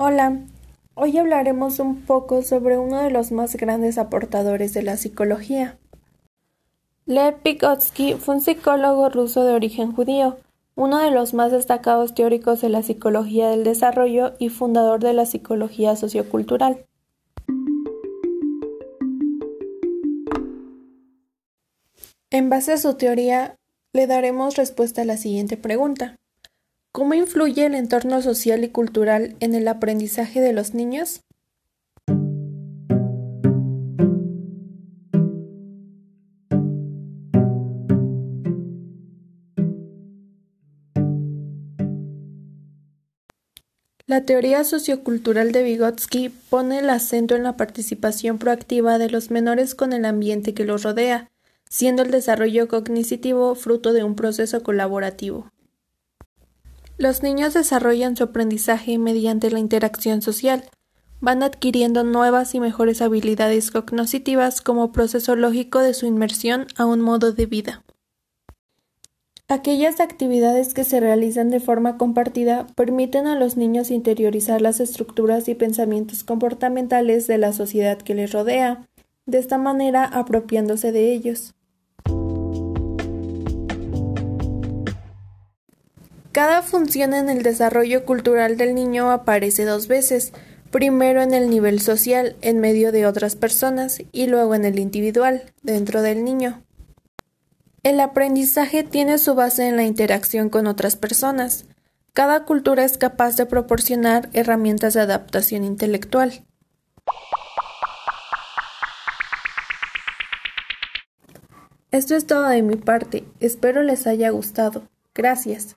Hola, hoy hablaremos un poco sobre uno de los más grandes aportadores de la psicología. Lev Vygotsky fue un psicólogo ruso de origen judío, uno de los más destacados teóricos de la psicología del desarrollo y fundador de la psicología sociocultural. En base a su teoría, le daremos respuesta a la siguiente pregunta. ¿Cómo influye el entorno social y cultural en el aprendizaje de los niños? La teoría sociocultural de Vygotsky pone el acento en la participación proactiva de los menores con el ambiente que los rodea, siendo el desarrollo cognitivo fruto de un proceso colaborativo. Los niños desarrollan su aprendizaje mediante la interacción social. Van adquiriendo nuevas y mejores habilidades cognitivas como proceso lógico de su inmersión a un modo de vida. Aquellas actividades que se realizan de forma compartida permiten a los niños interiorizar las estructuras y pensamientos comportamentales de la sociedad que les rodea, de esta manera apropiándose de ellos. Cada función en el desarrollo cultural del niño aparece dos veces, primero en el nivel social, en medio de otras personas, y luego en el individual, dentro del niño. El aprendizaje tiene su base en la interacción con otras personas. Cada cultura es capaz de proporcionar herramientas de adaptación intelectual. Esto es todo de mi parte. Espero les haya gustado. Gracias.